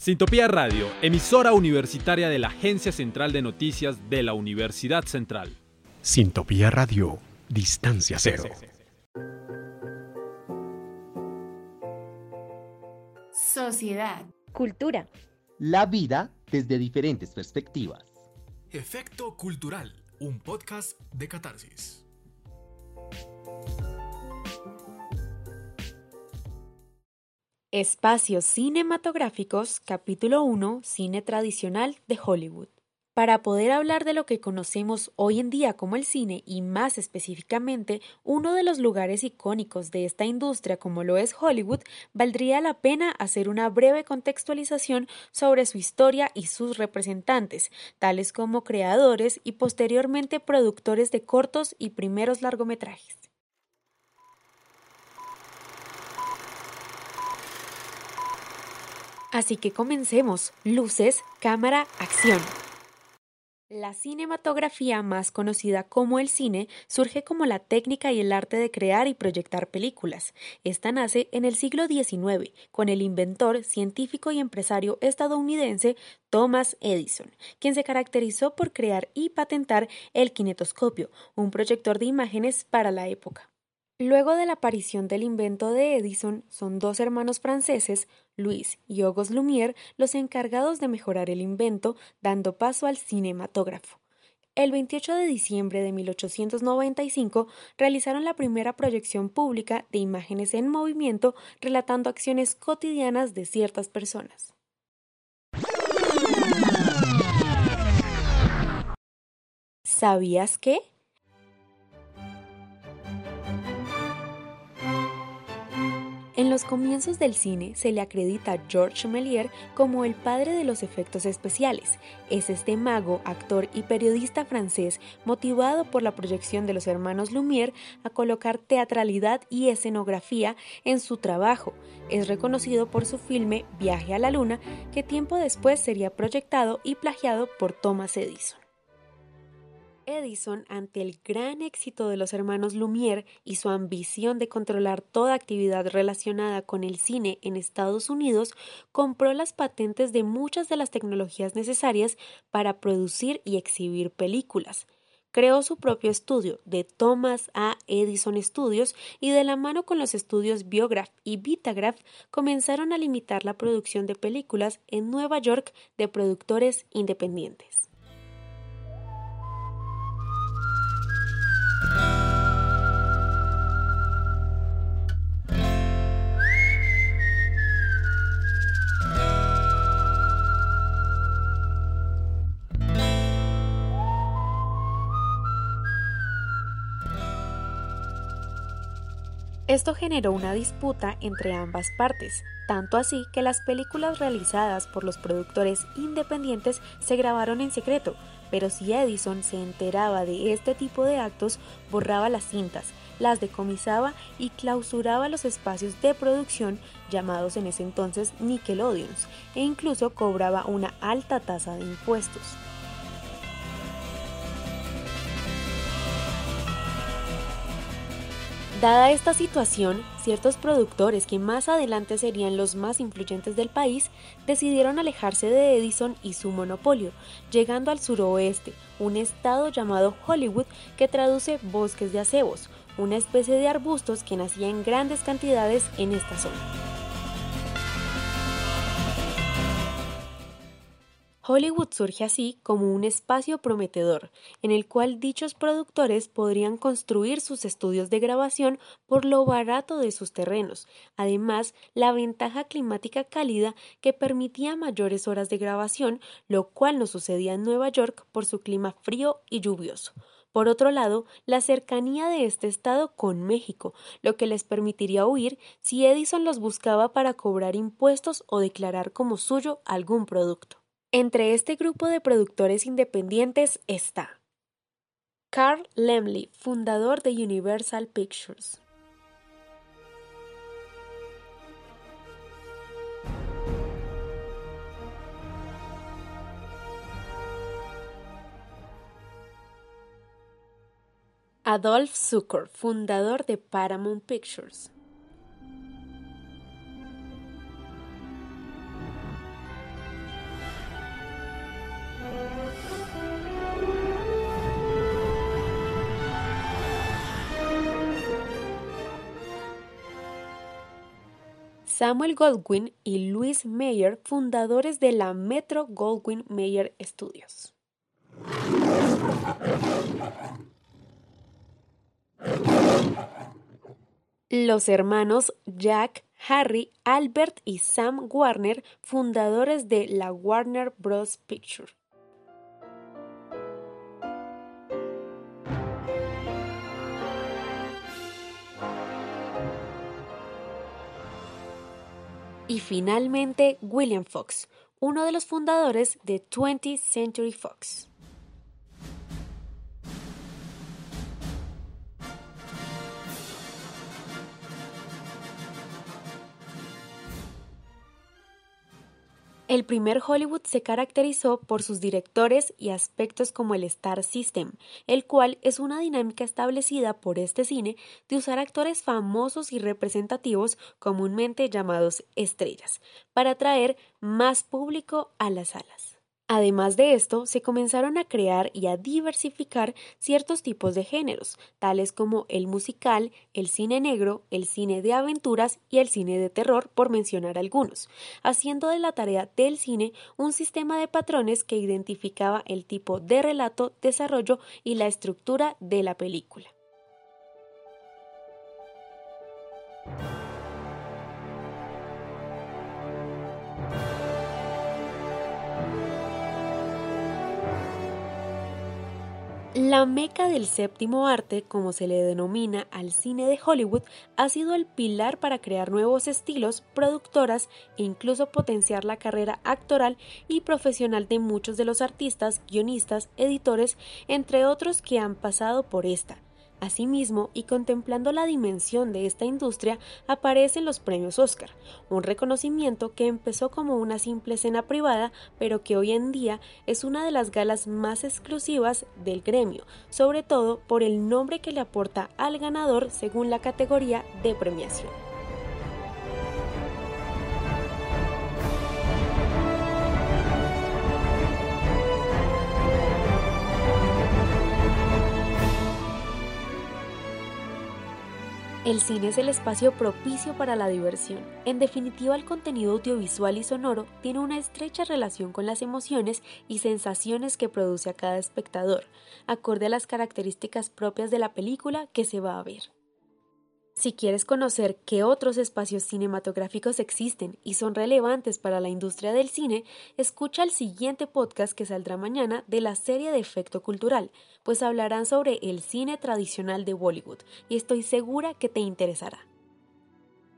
Sintopía Radio, emisora universitaria de la Agencia Central de Noticias de la Universidad Central. Sintopía Radio, distancia cero. Sociedad. Cultura. La vida desde diferentes perspectivas. Efecto Cultural, un podcast de catarsis. Espacios cinematográficos, capítulo 1, cine tradicional de Hollywood. Para poder hablar de lo que conocemos hoy en día como el cine y más específicamente uno de los lugares icónicos de esta industria como lo es Hollywood, valdría la pena hacer una breve contextualización sobre su historia y sus representantes, tales como creadores y posteriormente productores de cortos y primeros largometrajes. Así que comencemos. Luces, cámara, acción. La cinematografía, más conocida como el cine, surge como la técnica y el arte de crear y proyectar películas. Esta nace en el siglo XIX, con el inventor, científico y empresario estadounidense Thomas Edison, quien se caracterizó por crear y patentar el kinetoscopio, un proyector de imágenes para la época. Luego de la aparición del invento de Edison, son dos hermanos franceses, Louis y August Lumière, los encargados de mejorar el invento, dando paso al cinematógrafo. El 28 de diciembre de 1895 realizaron la primera proyección pública de imágenes en movimiento relatando acciones cotidianas de ciertas personas. ¿Sabías qué? En los comienzos del cine se le acredita a Georges Méliès como el padre de los efectos especiales. Es este mago, actor y periodista francés motivado por la proyección de los hermanos Lumière a colocar teatralidad y escenografía en su trabajo. Es reconocido por su filme Viaje a la Luna, que tiempo después sería proyectado y plagiado por Thomas Edison. Edison, ante el gran éxito de los hermanos Lumière y su ambición de controlar toda actividad relacionada con el cine en Estados Unidos, compró las patentes de muchas de las tecnologías necesarias para producir y exhibir películas. Creó su propio estudio, de Thomas A. Edison Studios, y de la mano con los estudios Biograph y Vitagraph comenzaron a limitar la producción de películas en Nueva York de productores independientes. Esto generó una disputa entre ambas partes, tanto así que las películas realizadas por los productores independientes se grabaron en secreto, pero si Edison se enteraba de este tipo de actos, borraba las cintas, las decomisaba y clausuraba los espacios de producción llamados en ese entonces Nickelodeons, e incluso cobraba una alta tasa de impuestos. Dada esta situación, ciertos productores que más adelante serían los más influyentes del país decidieron alejarse de Edison y su monopolio, llegando al suroeste, un estado llamado Hollywood que traduce bosques de acebos, una especie de arbustos que nacía en grandes cantidades en esta zona. Hollywood surge así como un espacio prometedor, en el cual dichos productores podrían construir sus estudios de grabación por lo barato de sus terrenos, además la ventaja climática cálida que permitía mayores horas de grabación, lo cual no sucedía en Nueva York por su clima frío y lluvioso. Por otro lado, la cercanía de este estado con México, lo que les permitiría huir si Edison los buscaba para cobrar impuestos o declarar como suyo algún producto. Entre este grupo de productores independientes está Carl Lemley, fundador de Universal Pictures. Adolf Zucker, fundador de Paramount Pictures. Samuel Goldwyn y Louis Mayer, fundadores de la Metro Goldwyn Mayer Studios. Los hermanos Jack, Harry, Albert y Sam Warner, fundadores de la Warner Bros. Picture. Y finalmente William Fox, uno de los fundadores de 20th Century Fox. El primer Hollywood se caracterizó por sus directores y aspectos como el Star System, el cual es una dinámica establecida por este cine de usar actores famosos y representativos comúnmente llamados estrellas, para atraer más público a las salas. Además de esto, se comenzaron a crear y a diversificar ciertos tipos de géneros, tales como el musical, el cine negro, el cine de aventuras y el cine de terror, por mencionar algunos, haciendo de la tarea del cine un sistema de patrones que identificaba el tipo de relato, desarrollo y la estructura de la película. La meca del séptimo arte, como se le denomina al cine de Hollywood, ha sido el pilar para crear nuevos estilos, productoras e incluso potenciar la carrera actoral y profesional de muchos de los artistas, guionistas, editores, entre otros que han pasado por esta. Asimismo, y contemplando la dimensión de esta industria, aparecen los premios Oscar, un reconocimiento que empezó como una simple escena privada, pero que hoy en día es una de las galas más exclusivas del gremio, sobre todo por el nombre que le aporta al ganador según la categoría de premiación. El cine es el espacio propicio para la diversión. En definitiva, el contenido audiovisual y sonoro tiene una estrecha relación con las emociones y sensaciones que produce a cada espectador, acorde a las características propias de la película que se va a ver. Si quieres conocer qué otros espacios cinematográficos existen y son relevantes para la industria del cine, escucha el siguiente podcast que saldrá mañana de la serie de Efecto Cultural, pues hablarán sobre el cine tradicional de Bollywood y estoy segura que te interesará.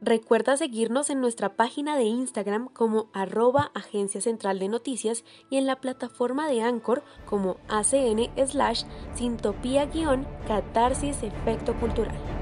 Recuerda seguirnos en nuestra página de Instagram como arroba Agencia Central de Noticias y en la plataforma de Anchor como acn slash sintopía-catarsis efecto cultural.